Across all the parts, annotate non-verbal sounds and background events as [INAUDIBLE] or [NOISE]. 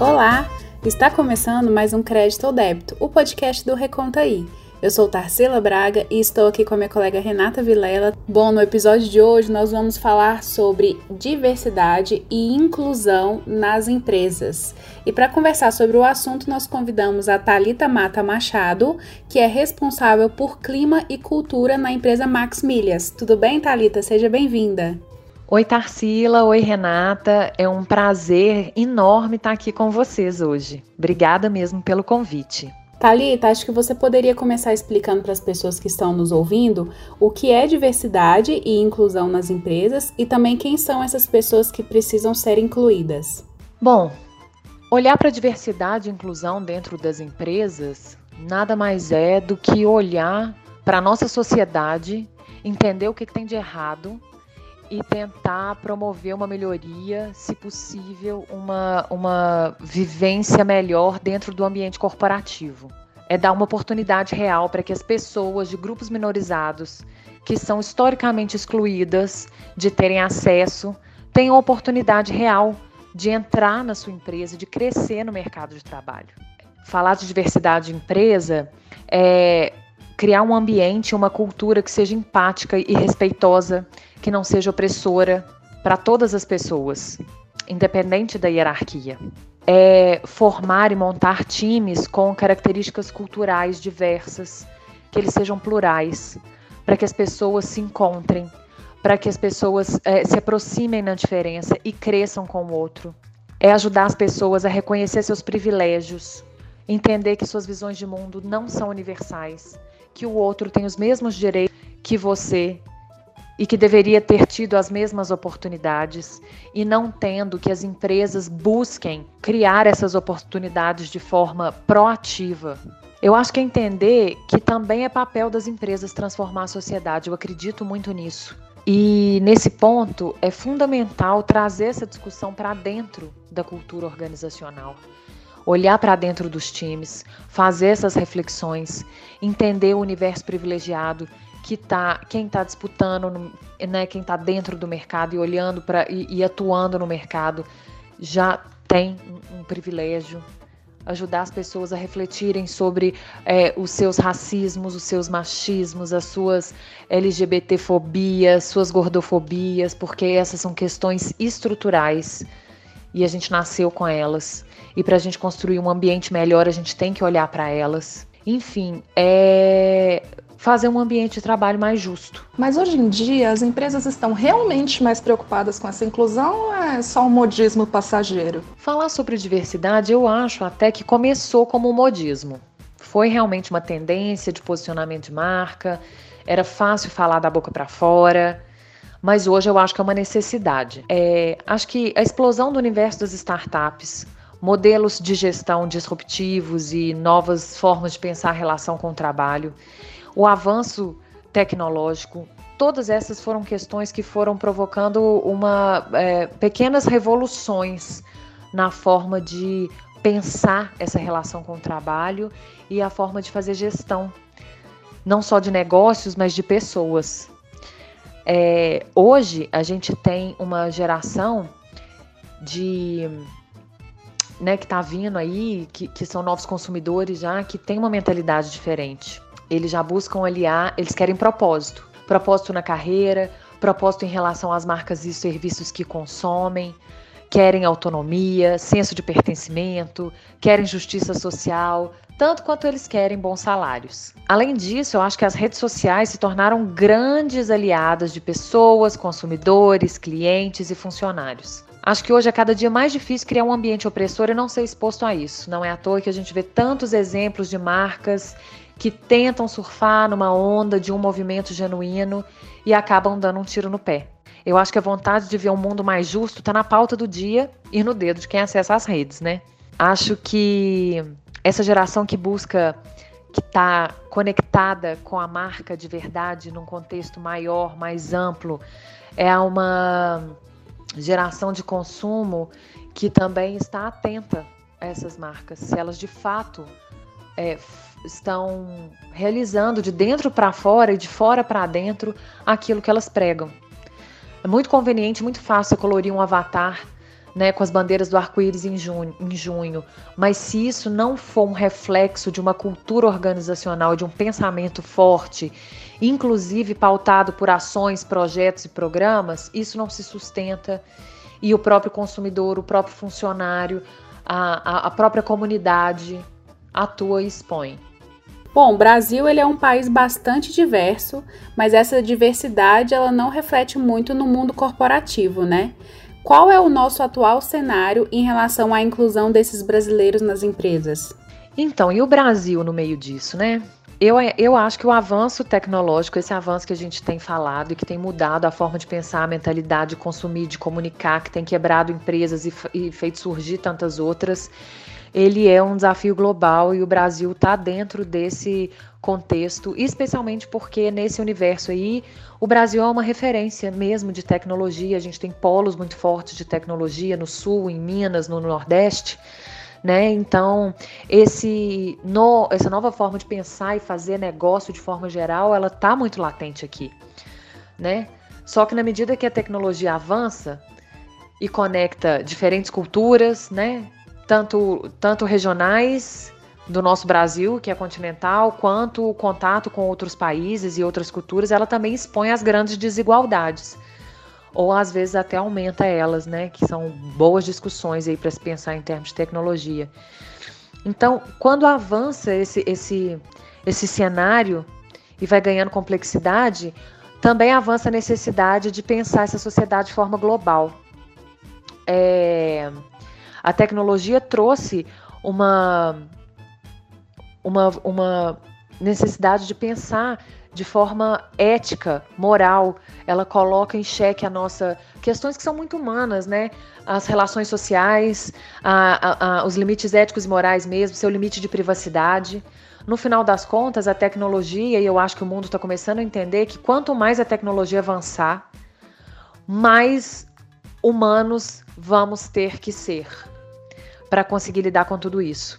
Olá! Está começando mais um Crédito ou Débito, o podcast do Reconta aí. Eu sou Tarsila Braga e estou aqui com a minha colega Renata Vilela. Bom, no episódio de hoje nós vamos falar sobre diversidade e inclusão nas empresas. E para conversar sobre o assunto, nós convidamos a Talita Mata Machado, que é responsável por clima e cultura na empresa Max Milhas. Tudo bem, Talita? Seja bem-vinda. Oi, Tarsila. Oi, Renata. É um prazer enorme estar aqui com vocês hoje. Obrigada mesmo pelo convite. Talita, acho que você poderia começar explicando para as pessoas que estão nos ouvindo o que é diversidade e inclusão nas empresas e também quem são essas pessoas que precisam ser incluídas. Bom, olhar para a diversidade e inclusão dentro das empresas nada mais é do que olhar para a nossa sociedade, entender o que, que tem de errado e tentar promover uma melhoria, se possível, uma, uma vivência melhor dentro do ambiente corporativo. É dar uma oportunidade real para que as pessoas de grupos minorizados, que são historicamente excluídas de terem acesso, tenham oportunidade real de entrar na sua empresa, de crescer no mercado de trabalho. Falar de diversidade de empresa é criar um ambiente, uma cultura que seja empática e respeitosa, que não seja opressora para todas as pessoas, independente da hierarquia. É formar e montar times com características culturais diversas, que eles sejam plurais, para que as pessoas se encontrem, para que as pessoas é, se aproximem na diferença e cresçam com o outro. É ajudar as pessoas a reconhecer seus privilégios, entender que suas visões de mundo não são universais, que o outro tem os mesmos direitos que você e que deveria ter tido as mesmas oportunidades e não tendo que as empresas busquem criar essas oportunidades de forma proativa. Eu acho que é entender que também é papel das empresas transformar a sociedade, eu acredito muito nisso. E nesse ponto é fundamental trazer essa discussão para dentro da cultura organizacional. Olhar para dentro dos times, fazer essas reflexões, entender o universo privilegiado que tá, quem está disputando, né, quem está dentro do mercado e olhando para e, e, atuando no mercado já tem um, um, privilégio. Ajudar as pessoas a refletirem sobre é, os seus racismos, os seus machismos, as suas LGBTfobias, suas gordofobias, porque essas são questões estruturais e a gente nasceu com elas. E para a gente construir um ambiente melhor, a gente tem que olhar para elas. Enfim, é fazer um ambiente de trabalho mais justo. Mas hoje em dia as empresas estão realmente mais preocupadas com essa inclusão ou é só um modismo passageiro? Falar sobre diversidade eu acho até que começou como um modismo. Foi realmente uma tendência de posicionamento de marca, era fácil falar da boca para fora, mas hoje eu acho que é uma necessidade. É, acho que a explosão do universo das startups, modelos de gestão disruptivos e novas formas de pensar a relação com o trabalho o avanço tecnológico, todas essas foram questões que foram provocando uma é, pequenas revoluções na forma de pensar essa relação com o trabalho e a forma de fazer gestão, não só de negócios, mas de pessoas. É, hoje a gente tem uma geração de né, que está vindo aí, que, que são novos consumidores já, que tem uma mentalidade diferente. Eles já buscam aliar, eles querem propósito. Propósito na carreira, propósito em relação às marcas e serviços que consomem, querem autonomia, senso de pertencimento, querem justiça social, tanto quanto eles querem bons salários. Além disso, eu acho que as redes sociais se tornaram grandes aliadas de pessoas, consumidores, clientes e funcionários. Acho que hoje é cada dia mais difícil criar um ambiente opressor e não ser exposto a isso. Não é à toa que a gente vê tantos exemplos de marcas que tentam surfar numa onda de um movimento genuíno e acabam dando um tiro no pé. Eu acho que a vontade de ver um mundo mais justo está na pauta do dia e no dedo de quem acessa as redes, né? Acho que essa geração que busca, que está conectada com a marca de verdade num contexto maior, mais amplo, é uma geração de consumo que também está atenta a essas marcas, se elas de fato é, estão realizando de dentro para fora e de fora para dentro aquilo que elas pregam. É muito conveniente, muito fácil colorir um avatar né, com as bandeiras do arco-íris em junho, em junho, mas se isso não for um reflexo de uma cultura organizacional, de um pensamento forte, inclusive pautado por ações, projetos e programas, isso não se sustenta e o próprio consumidor, o próprio funcionário, a, a, própria comunidade atua e expõe. Bom, o Brasil ele é um país bastante diverso, mas essa diversidade ela não reflete muito no mundo corporativo, né? Qual é o nosso atual cenário em relação à inclusão desses brasileiros nas empresas? Então, e o Brasil no meio disso, né? Eu, eu acho que o avanço tecnológico, esse avanço que a gente tem falado e que tem mudado a forma de pensar, a mentalidade de consumir, de comunicar, que tem quebrado empresas e, e feito surgir tantas outras, ele é um desafio global e o Brasil está dentro desse contexto, especialmente porque nesse universo aí o Brasil é uma referência mesmo de tecnologia. A gente tem polos muito fortes de tecnologia no sul, em Minas, no Nordeste. Né? Então, esse no, essa nova forma de pensar e fazer negócio de forma geral, ela está muito latente aqui, né? Só que na medida que a tecnologia avança e conecta diferentes culturas, né? Tanto, tanto regionais do nosso Brasil, que é continental, quanto o contato com outros países e outras culturas, ela também expõe as grandes desigualdades. Ou às vezes até aumenta elas, né? Que são boas discussões aí para se pensar em termos de tecnologia. Então, quando avança esse, esse, esse cenário e vai ganhando complexidade, também avança a necessidade de pensar essa sociedade de forma global. É, a tecnologia trouxe uma uma, uma necessidade de pensar de forma ética, moral. Ela coloca em xeque a nossa questões que são muito humanas, né? As relações sociais, a, a, a, os limites éticos e morais mesmo, seu limite de privacidade. No final das contas, a tecnologia, e eu acho que o mundo está começando a entender que quanto mais a tecnologia avançar, mais humanos vamos ter que ser para conseguir lidar com tudo isso,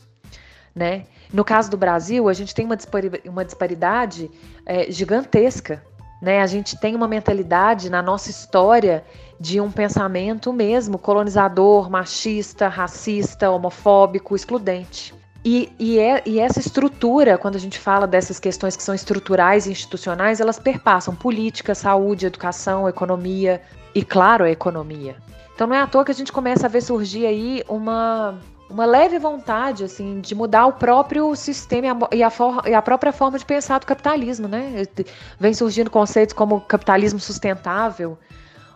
né? No caso do Brasil, a gente tem uma disparidade, uma disparidade é, gigantesca. Né? A gente tem uma mentalidade na nossa história de um pensamento mesmo colonizador, machista, racista, homofóbico, excludente. E, e, é, e, essa estrutura, quando a gente fala dessas questões que são estruturais e institucionais, elas perpassam política, saúde, educação, economia e, claro, a economia. Então não é à toa que a gente começa a ver surgir aí uma, uma leve vontade assim de mudar o próprio sistema e a, e a, própria forma de pensar do capitalismo, né? Vem surgindo conceitos como capitalismo sustentável,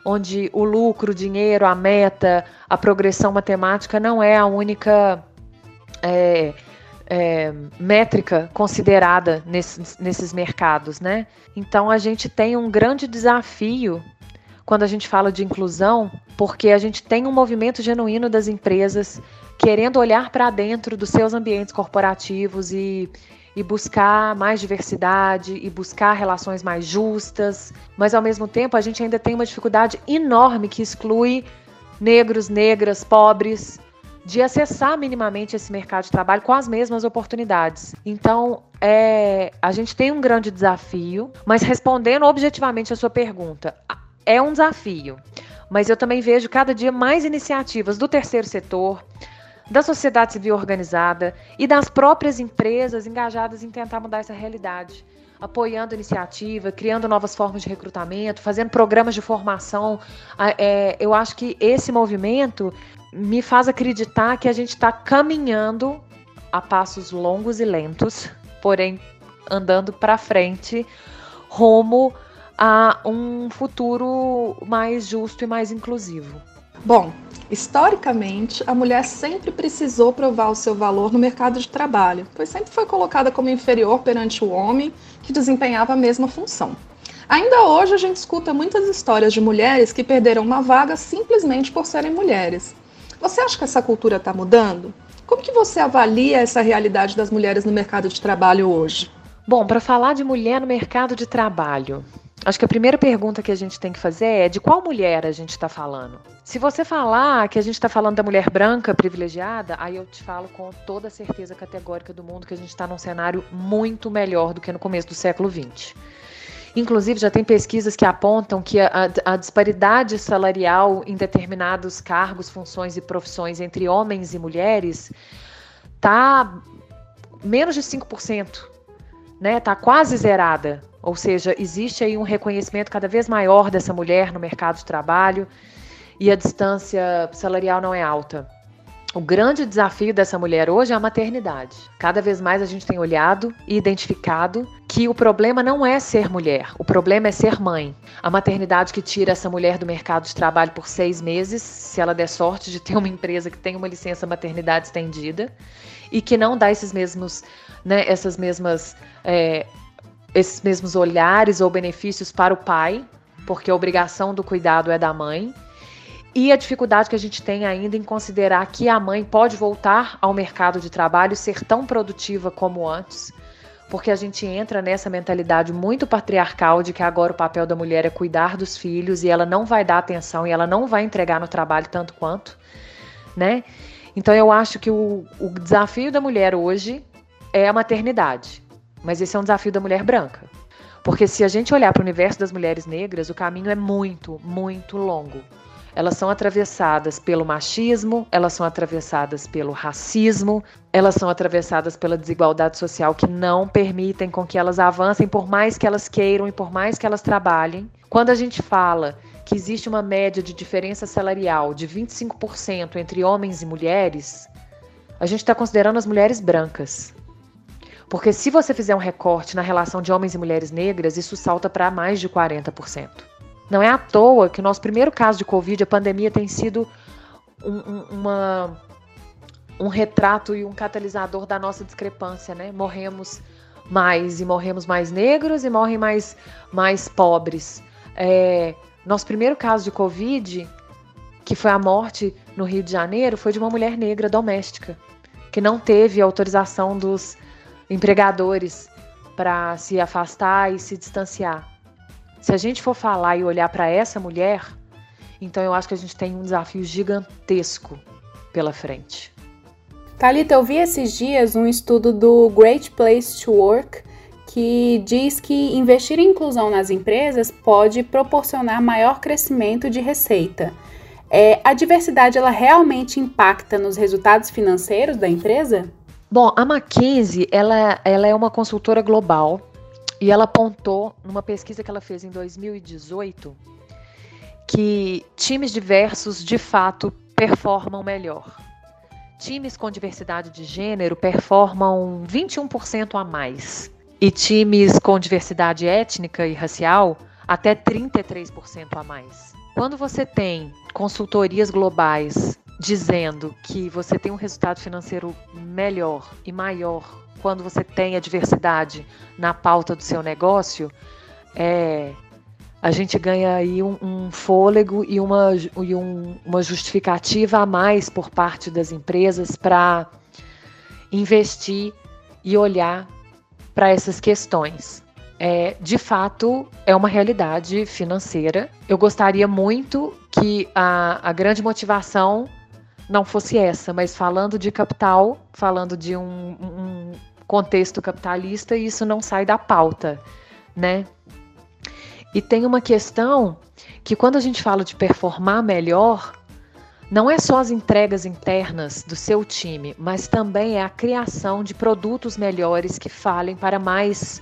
onde o lucro, o dinheiro, a meta, a progressão matemática não é a única é, é, métrica considerada nesses, nesses mercados, né? Então a gente tem um grande desafio quando a gente fala de inclusão, porque a gente tem um movimento genuíno das empresas querendo olhar para dentro dos seus ambientes corporativos e, e buscar mais diversidade e buscar relações mais justas, mas ao mesmo tempo a gente ainda tem uma dificuldade enorme que exclui negros, negras, pobres de acessar minimamente esse mercado de trabalho com as mesmas oportunidades. Então, é, a gente tem um grande desafio, mas respondendo objetivamente a sua pergunta, é um desafio. Mas eu também vejo cada dia mais iniciativas do terceiro setor, da sociedade civil organizada e das próprias empresas engajadas em tentar mudar essa realidade, apoiando iniciativa, criando novas formas de recrutamento, fazendo programas de formação. É, eu acho que esse movimento me faz acreditar que a gente está caminhando a passos longos e lentos, porém andando para frente, rumo a um futuro mais justo e mais inclusivo. Bom, historicamente, a mulher sempre precisou provar o seu valor no mercado de trabalho, pois sempre foi colocada como inferior perante o homem que desempenhava a mesma função. Ainda hoje a gente escuta muitas histórias de mulheres que perderam uma vaga simplesmente por serem mulheres. Você acha que essa cultura está mudando? Como que você avalia essa realidade das mulheres no mercado de trabalho hoje? Bom, para falar de mulher no mercado de trabalho, Acho que a primeira pergunta que a gente tem que fazer é de qual mulher a gente está falando. Se você falar que a gente está falando da mulher branca privilegiada, aí eu te falo com toda a certeza categórica do mundo que a gente está num cenário muito melhor do que no começo do século XX. Inclusive, já tem pesquisas que apontam que a, a, disparidade salarial em determinados cargos, funções e profissões entre homens e mulheres está menos de 5%, né? Está quase zerada. Ou seja, existe aí um reconhecimento cada vez maior dessa mulher no mercado de trabalho e a distância salarial não é alta. O grande desafio dessa mulher hoje é a maternidade. Cada vez mais a gente tem olhado e identificado que o problema não é ser mulher, o problema é ser mãe. A maternidade que tira essa mulher do mercado de trabalho por seis meses, se ela der sorte de ter uma empresa que tem uma licença maternidade estendida, e que não dá esses mesmos, né, essas mesmas, é, esses mesmos olhares ou benefícios para o pai, porque a obrigação do cuidado é da mãe e a dificuldade que a gente tem ainda em considerar que a mãe pode voltar ao mercado de trabalho ser tão produtiva como antes, porque a gente entra nessa mentalidade muito patriarcal de que agora o papel da mulher é cuidar dos filhos e ela não vai dar atenção e ela não vai entregar no trabalho tanto quanto, né? Então eu acho que o, o desafio da mulher hoje é a maternidade, mas esse é um desafio da mulher branca. Porque se a gente olhar para o universo das mulheres negras, o caminho é muito, muito longo. Elas são atravessadas pelo machismo, elas são atravessadas pelo racismo, elas são atravessadas pela desigualdade social que não permitem com que elas avancem por mais que elas queiram e por mais que elas trabalhem. Quando a gente fala que existe uma média de diferença salarial de 25% entre homens e mulheres, a gente está considerando as mulheres brancas. Porque se você fizer um recorte na relação de homens e mulheres negras, isso salta para mais de 40%. Não é à toa que o nosso primeiro caso de Covid, a pandemia, tem sido um, um, uma, um retrato e um catalisador da nossa discrepância, né? Morremos mais e morremos mais negros e morrem mais, mais pobres. É, nosso primeiro caso de Covid, que foi a morte no Rio de Janeiro, foi de uma mulher negra doméstica, que não teve autorização dos empregadores para se afastar e se distanciar. Se a gente for falar e olhar para essa mulher, então eu acho que a gente tem um desafio gigantesco pela frente. Thalita, eu vi esses dias um estudo do Great Place to Work que diz que investir em inclusão nas empresas pode proporcionar maior crescimento de receita. É, a diversidade ela realmente impacta nos resultados financeiros da empresa? Bom, a McKinsey ela, ela é uma consultora global e ela apontou numa pesquisa que ela fez em 2018 que times diversos de fato performam melhor. Times com diversidade de gênero performam 21% a mais e times com diversidade étnica e racial até 33% a mais. Quando você tem consultorias globais dizendo que você tem um resultado financeiro melhor e maior quando você tem a diversidade na pauta do seu negócio, é, a gente ganha aí um, um fôlego e, uma, e um, uma justificativa a mais por parte das empresas para investir e olhar para essas questões. É, de fato, é uma realidade financeira. Eu gostaria muito que a, a grande motivação não fosse essa, mas falando de capital, falando de um, um contexto capitalista, isso não sai da pauta, né? E tem uma questão que quando a gente fala de performar melhor, não é só as entregas internas do seu time, mas também é a criação de produtos melhores que falem para mais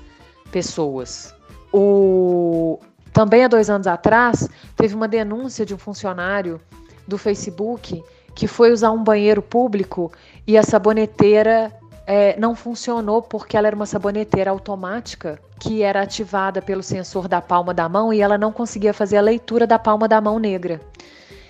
pessoas. O... Também há dois anos atrás, teve uma denúncia de um funcionário do Facebook que foi usar um banheiro público e a saboneteira é, não funcionou porque ela era uma saboneteira automática que era ativada pelo sensor da palma da mão e ela não conseguia fazer a leitura da palma da mão negra.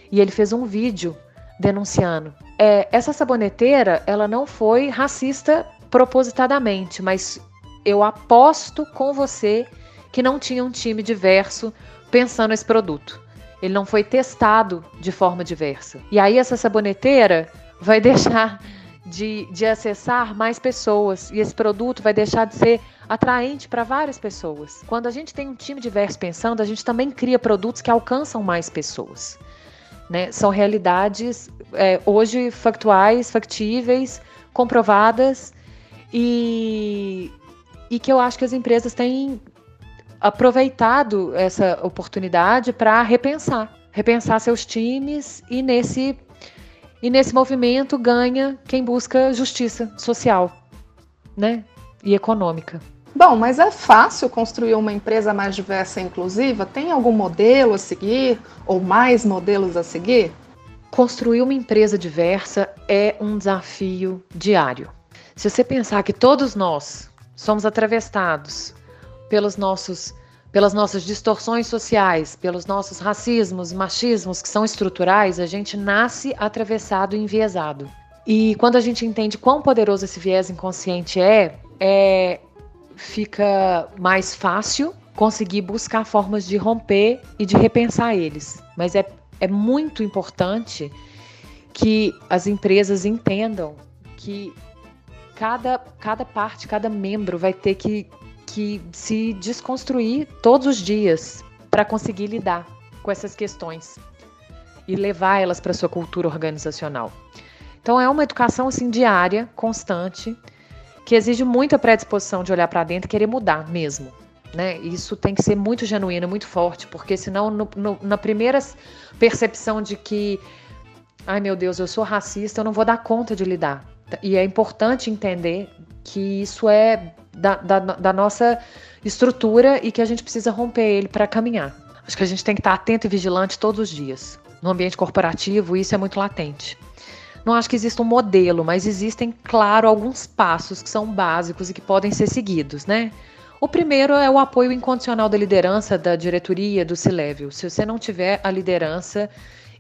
E ele fez um vídeo denunciando. É, essa saboneteira, ela não foi racista propositadamente, mas eu aposto com você que não tinha um time diverso pensando esse produto. Ele não foi testado de forma diversa. E aí essa saboneteira vai [LAUGHS] deixar de, de acessar mais pessoas e esse produto vai deixar de ser atraente para várias pessoas. Quando a gente tem um time diverso pensando, a gente também cria produtos que alcançam mais pessoas. Né? São realidades é, hoje factuais, factíveis, comprovadas e, e que eu acho que as empresas têm aproveitado essa oportunidade para repensar, repensar seus times e nesse e nesse movimento ganha quem busca justiça social, né? E econômica. Bom, mas é fácil construir uma empresa mais diversa e inclusiva? Tem algum modelo a seguir ou mais modelos a seguir? Construir uma empresa diversa é um desafio diário. Se você pensar que todos nós somos atravessados pelos nossos pelas nossas distorções sociais, pelos nossos racismos, machismos que são estruturais, a gente nasce atravessado e enviesado. E quando a gente entende quão poderoso esse viés inconsciente é, é fica mais fácil conseguir buscar formas de romper e de repensar eles. Mas é, é muito importante que as empresas entendam que cada, cada parte, cada membro vai ter que, que se desconstruir todos os dias para conseguir lidar com essas questões e levar elas para sua cultura organizacional. Então é uma educação assim diária, constante, que exige muita predisposição de olhar para dentro e querer mudar mesmo. Né? Isso tem que ser muito genuíno, muito forte, porque senão no, no, na primeira percepção de que, ai meu Deus, eu sou racista, eu não vou dar conta de lidar. E é importante entender que isso é da, da, da nossa estrutura e que a gente precisa romper ele para caminhar. Acho que a gente tem que estar atento e vigilante todos os dias. No ambiente corporativo, isso é muito latente. Não acho que exista um modelo, mas existem, claro, alguns passos que são básicos e que podem ser seguidos, né? O primeiro é o apoio incondicional da liderança, da diretoria, do C-Level. Se você não tiver a liderança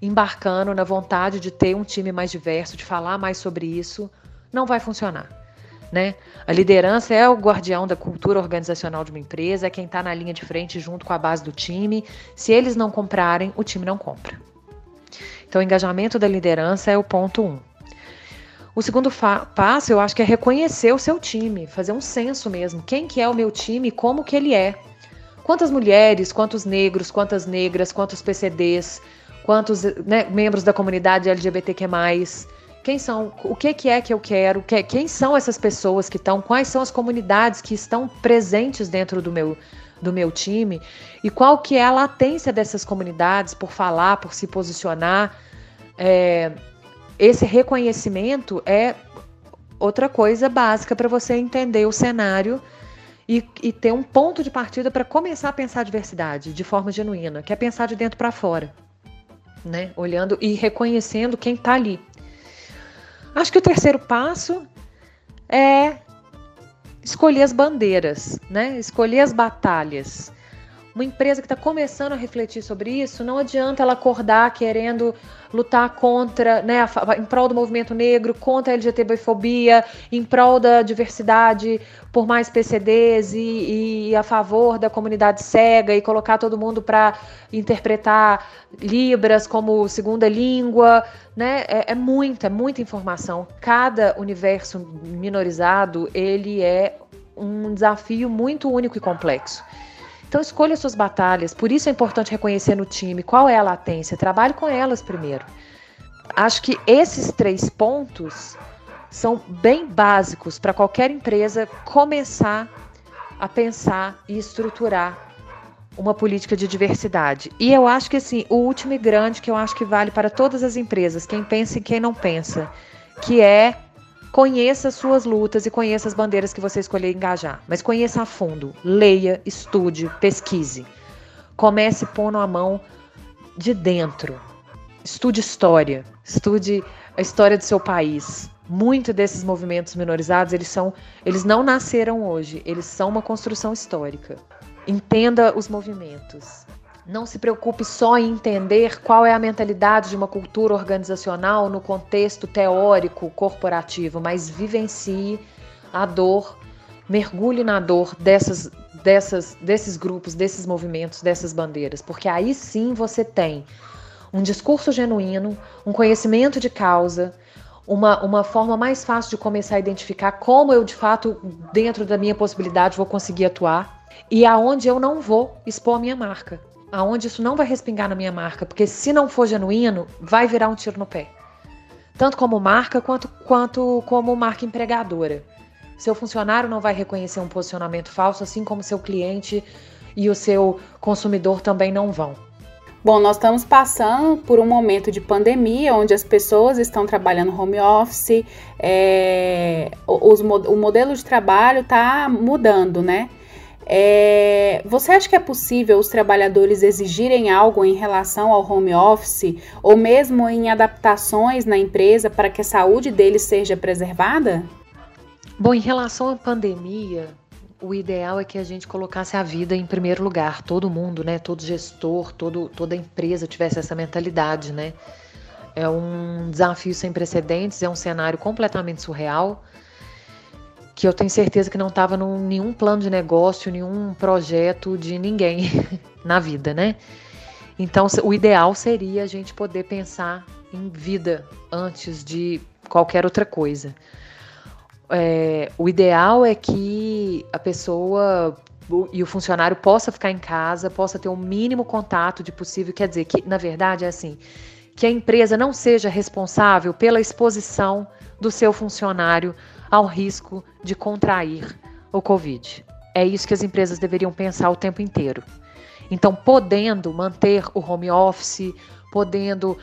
embarcando na vontade de ter um time mais diverso, de falar mais sobre isso, não vai funcionar. Né? A liderança é o guardião da cultura organizacional de uma empresa, é quem está na linha de frente junto com a base do time. Se eles não comprarem, o time não compra. Então, o engajamento da liderança é o ponto um. O segundo passo, eu acho que é reconhecer o seu time, fazer um censo mesmo. Quem que é o meu time, como que ele é. Quantas mulheres, quantos negros, quantas negras, quantos PCDs, quantos né, membros da comunidade LGBTQ+, quem são, o que, que é que eu quero, que, quem são essas pessoas que estão, quais são as comunidades que estão presentes dentro do meu, do meu time e qual que é a latência dessas comunidades por falar, por se posicionar. É, esse reconhecimento é outra coisa básica para você entender o cenário e, e ter um ponto de partida para começar a pensar a diversidade de forma genuína, que é pensar de dentro para fora, né? Olhando e reconhecendo quem está ali. Acho que o terceiro passo é escolher as bandeiras, né? Escolher as batalhas. Uma empresa que está começando a refletir sobre isso, não adianta ela acordar querendo lutar contra, né, em prol do movimento negro, contra a LGTB-fobia, em prol da diversidade, por mais PCDs e, e a favor da comunidade cega e colocar todo mundo para interpretar Libras como segunda língua, né? É, é muita, muita informação. Cada universo minorizado ele é um desafio muito único e complexo. Então escolha suas batalhas, por isso é importante reconhecer no time qual é a latência, trabalhe com elas primeiro. Acho que esses três pontos são bem básicos para qualquer empresa começar a pensar e estruturar uma política de diversidade. E eu acho que assim, o último e grande que eu acho que vale para todas as empresas, quem pensa e quem não pensa, que é Conheça suas lutas e conheça as bandeiras que você escolher engajar, mas conheça a fundo, leia, estude, pesquise. Comece pondo a mão de dentro. Estude história, estude a história do seu país. Muito desses movimentos minorizados, eles são, eles não nasceram hoje, eles são uma construção histórica. Entenda os movimentos. Não se preocupe só em entender qual é a mentalidade de uma cultura organizacional no contexto teórico corporativo, mas vivencie a dor, mergulhe na dor dessas, dessas, desses grupos, desses movimentos, dessas bandeiras, porque aí sim você tem um discurso genuíno, um conhecimento de causa, uma, uma forma mais fácil de começar a identificar como eu, de fato, dentro da minha possibilidade, vou conseguir atuar e aonde eu não vou expor a minha marca aonde isso não vai respingar na minha marca, porque se não for genuíno, vai virar um tiro no pé. Tanto como marca quanto, quanto como marca empregadora. Seu funcionário não vai reconhecer um posicionamento falso, assim como seu cliente e o seu consumidor também não vão. Bom, nós estamos passando por um momento de pandemia onde as pessoas estão trabalhando home office, é, os, o modelo de trabalho está mudando, né? É, você acha que é possível os trabalhadores exigirem algo em relação ao home office ou mesmo em adaptações na empresa para que a saúde deles seja preservada? Bom, em relação à pandemia, o ideal é que a gente colocasse a vida em primeiro lugar, todo mundo, né? Todo gestor, todo, toda empresa tivesse essa mentalidade, né? É um desafio sem precedentes, é um cenário completamente surreal, que eu tenho certeza que não estava em nenhum plano de negócio, nenhum projeto de ninguém [LAUGHS] na vida, né? Então, o ideal seria a gente poder pensar em vida antes de qualquer outra coisa é, o ideal é que a pessoa e o funcionário possa ficar em casa, possa ter o mínimo contato de possível. Quer dizer, que na verdade é assim, que a empresa não seja responsável pela exposição do seu funcionário ao risco de contrair o Covid. É isso que as empresas deveriam pensar o tempo inteiro. Então, podendo manter o home office, podendo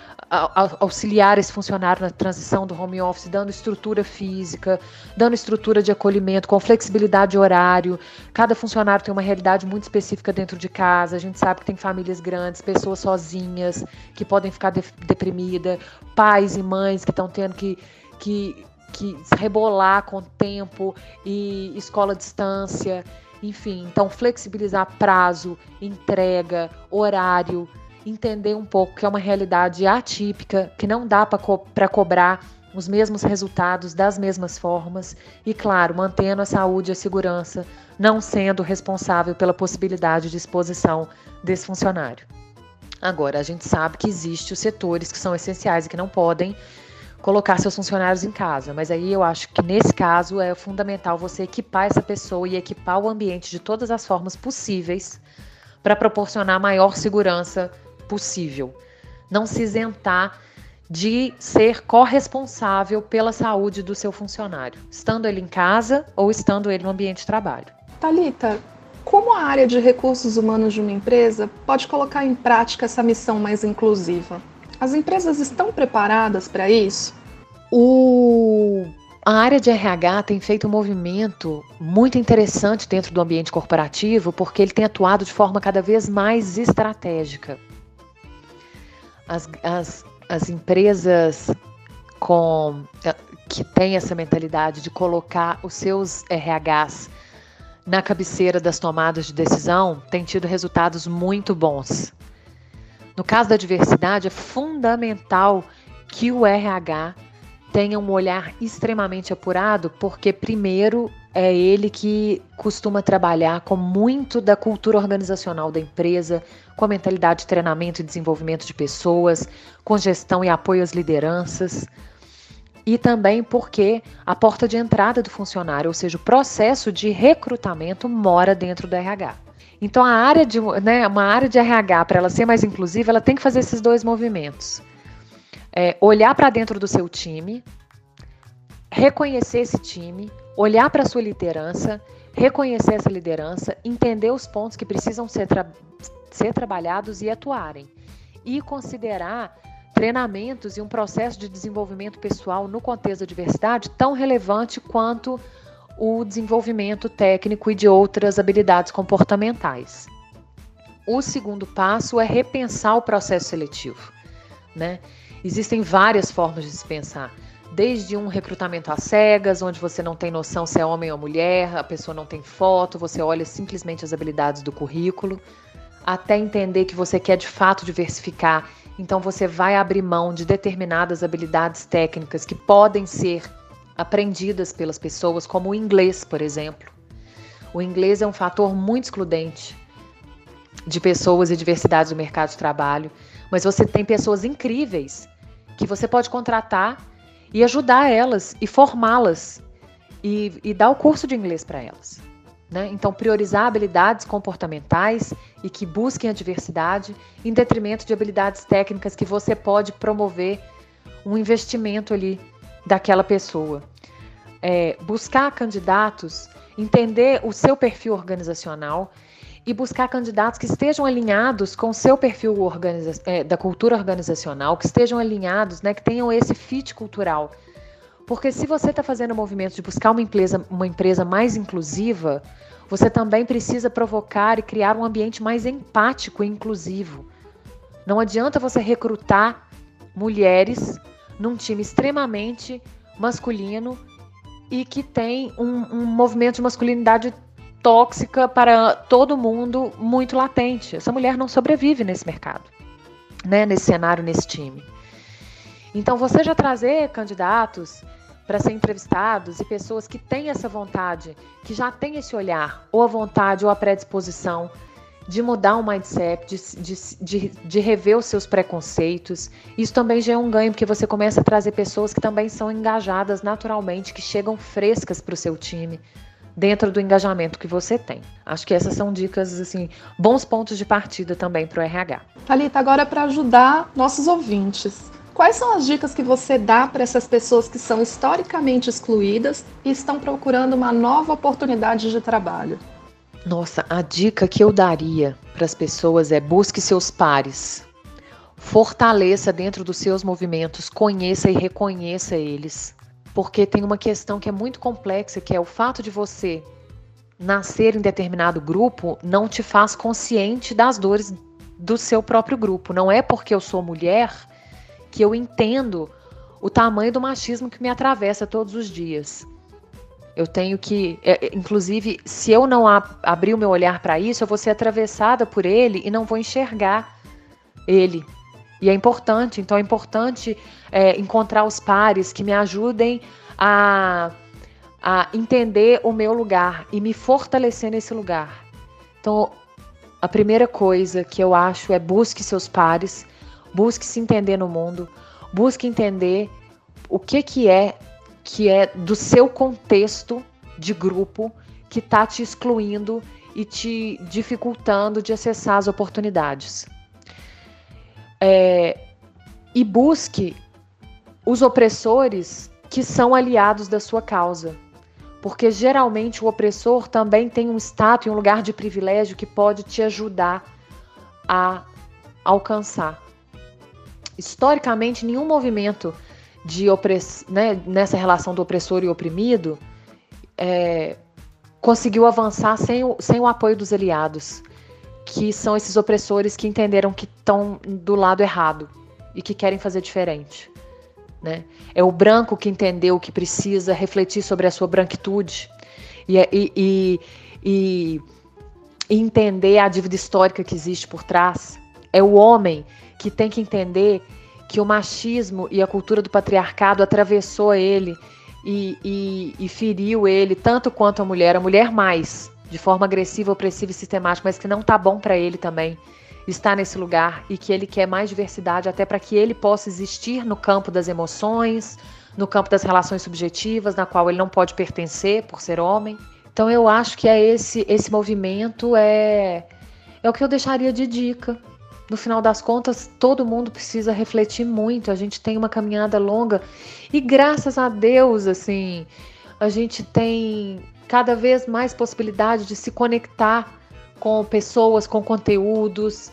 auxiliar esse funcionário na transição do home office, dando estrutura física, dando estrutura de acolhimento, com flexibilidade de horário. Cada funcionário tem uma realidade muito específica dentro de casa. A gente sabe que tem famílias grandes, pessoas sozinhas que podem ficar de deprimidas, pais e mães que estão tendo que, que, que rebolar com tempo e escola à distância. Enfim, então flexibilizar prazo, entrega, horário, entender um pouco que é uma realidade atípica, que não dá para co cobrar os mesmos resultados das mesmas formas e, claro, mantendo a saúde e a segurança, não sendo responsável pela possibilidade de exposição desse funcionário. Agora, a gente sabe que existem os setores que são essenciais e que não podem colocar seus funcionários em casa, mas aí eu acho que nesse caso é fundamental você equipar essa pessoa e equipar o ambiente de todas as formas possíveis para proporcionar maior segurança possível. Não se isentar de ser corresponsável pela saúde do seu funcionário, estando ele em casa ou estando ele no ambiente de trabalho. Talita, como a área de recursos humanos de uma empresa pode colocar em prática essa missão mais inclusiva? As empresas estão preparadas para isso? O a área de RH tem feito um movimento muito interessante dentro do ambiente corporativo, porque ele tem atuado de forma cada vez mais estratégica as, as, as empresas com eh, que têm essa mentalidade de colocar os seus RHs na cabeceira das tomadas de decisão têm tido resultados muito bons. No caso da diversidade, é fundamental que o RH tenha um olhar extremamente apurado, porque, primeiro, é ele que costuma trabalhar com muito da cultura organizacional da empresa, com a mentalidade de treinamento e desenvolvimento de pessoas, com gestão e apoio às lideranças. E também porque a porta de entrada do funcionário, ou seja, o processo de recrutamento, mora dentro do RH. Então, a área de, né, uma área de RH, para ela ser mais inclusiva, ela tem que fazer esses dois movimentos. É, olhar para dentro do seu time, reconhecer esse time, olhar para a sua liderança, reconhecer essa liderança, entender os pontos que precisam ser, tra ser trabalhados e atuarem. E considerar treinamentos e um processo de desenvolvimento pessoal no contexto da diversidade tão relevante quanto o desenvolvimento técnico e de outras habilidades comportamentais. O segundo passo é repensar o processo seletivo. Né? Existem várias formas de se pensar desde um recrutamento às cegas, onde você não tem noção se é homem ou mulher, a pessoa não tem foto, você olha simplesmente as habilidades do currículo, até entender que você quer de fato diversificar, então você vai abrir mão de determinadas habilidades técnicas que podem ser aprendidas pelas pessoas, como o inglês, por exemplo. O inglês é um fator muito excludente de pessoas e diversidades do mercado de trabalho, mas você tem pessoas incríveis que você pode contratar e ajudar elas e formá-las e, e, dar o curso de inglês para elas. Né? Então, priorizar habilidades comportamentais e que busquem a diversidade em detrimento de habilidades técnicas que você pode promover um investimento ali daquela pessoa. É, buscar candidatos, entender o seu perfil organizacional e buscar candidatos que estejam alinhados com o seu perfil é, da cultura organizacional, que estejam alinhados, né, que tenham esse fit cultural. Porque se você está fazendo o movimento de buscar uma empresa, uma empresa mais inclusiva, você também precisa provocar e criar um ambiente mais empático e inclusivo. Não adianta você recrutar mulheres num time extremamente masculino e que tem um, um movimento de masculinidade tóxica para todo mundo muito latente. Essa mulher não sobrevive nesse mercado, né? nesse cenário, nesse time. Então, você já trazer candidatos para ser entrevistados e pessoas que têm essa vontade, que já têm esse olhar, ou a vontade ou a predisposição de mudar o mindset, de, de, de, de, rever os seus preconceitos. Isso também já é um ganho, porque você começa a trazer pessoas que também são engajadas naturalmente, que chegam frescas para o seu time, dentro do engajamento que você tem. Acho que essas são dicas, assim, bons pontos de partida também para o RH. Thalita, agora para ajudar nossos ouvintes. Quais são as dicas que você dá para essas pessoas que são historicamente excluídas e estão procurando uma nova oportunidade de trabalho? Nossa, a dica que eu daria para as pessoas é busque seus pares. Fortaleça dentro dos seus movimentos, conheça e reconheça eles porque tem uma questão que é muito complexa, que é o fato de você nascer em determinado grupo não te faz consciente das dores do seu próprio grupo. Não é porque eu sou mulher que eu entendo o tamanho do machismo que me atravessa todos os dias. Eu tenho que, é, é inclusive, se eu não abrir o meu olhar para isso, eu vou ser atravessada por ele e não vou enxergar ele. E é importante, então é importante é, encontrar os pares que me ajudem a, a entender o meu lugar e me fortalecer nesse lugar. Então, a primeira coisa que eu acho é busque seus pares, busque se entender no mundo, busque entender o que, que é que é do seu contexto de grupo que está te excluindo e te dificultando de acessar as oportunidades é, e busque os opressores que são aliados da sua causa. Porque geralmente o opressor também tem um status um lugar de privilégio que pode te ajudar a alcançar. Historicamente, nenhum movimento de opress... né, nessa relação do opressor e oprimido é, conseguiu avançar sem o, sem o apoio dos aliados que são esses opressores que entenderam que estão do lado errado e que querem fazer diferente. Né? É o branco que entendeu que precisa refletir sobre a sua branquitude e, e, e, e, entender a dívida histórica que existe por trás. É o homem que tem que entender que o machismo e a cultura do patriarcado atravessou ele e, e feriu ele tanto quanto a mulher, a mulher mais de forma agressiva, opressiva e sistemática, mas que não tá bom para ele também estar nesse lugar e que ele quer mais diversidade até para que ele possa existir no campo das emoções, no campo das relações subjetivas, na qual ele não pode pertencer por ser homem. Então eu acho que é esse esse movimento é é o que eu deixaria de dica. No final das contas, todo mundo precisa refletir muito. A gente tem uma caminhada longa e graças a Deus, assim, a gente tem cada vez mais possibilidade de se conectar com pessoas, com conteúdos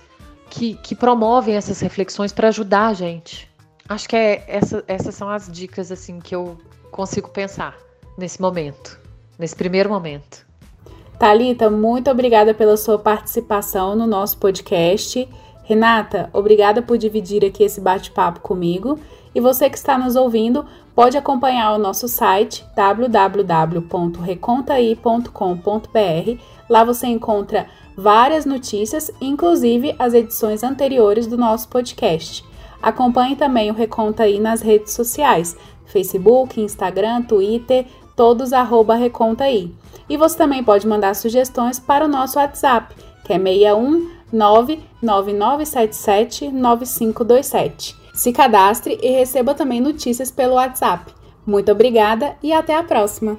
que, que promovem essas reflexões para ajudar a gente. Acho que é, essa, essas são as dicas assim que eu consigo pensar nesse momento, nesse primeiro momento. Talita, muito obrigada pela sua participação no nosso podcast. Renata, obrigada por dividir aqui esse bate-papo comigo. E você que está nos ouvindo, pode acompanhar o nosso site www.recontai.com.br. Lá você encontra várias notícias, inclusive as edições anteriores do nosso podcast. Acompanhe também o Reconta aí nas redes sociais: Facebook, Instagram, Twitter, todos arroba Reconta aí. E você também pode mandar sugestões para o nosso WhatsApp, que é 61 99977 9527. Se cadastre e receba também notícias pelo WhatsApp. Muito obrigada e até a próxima!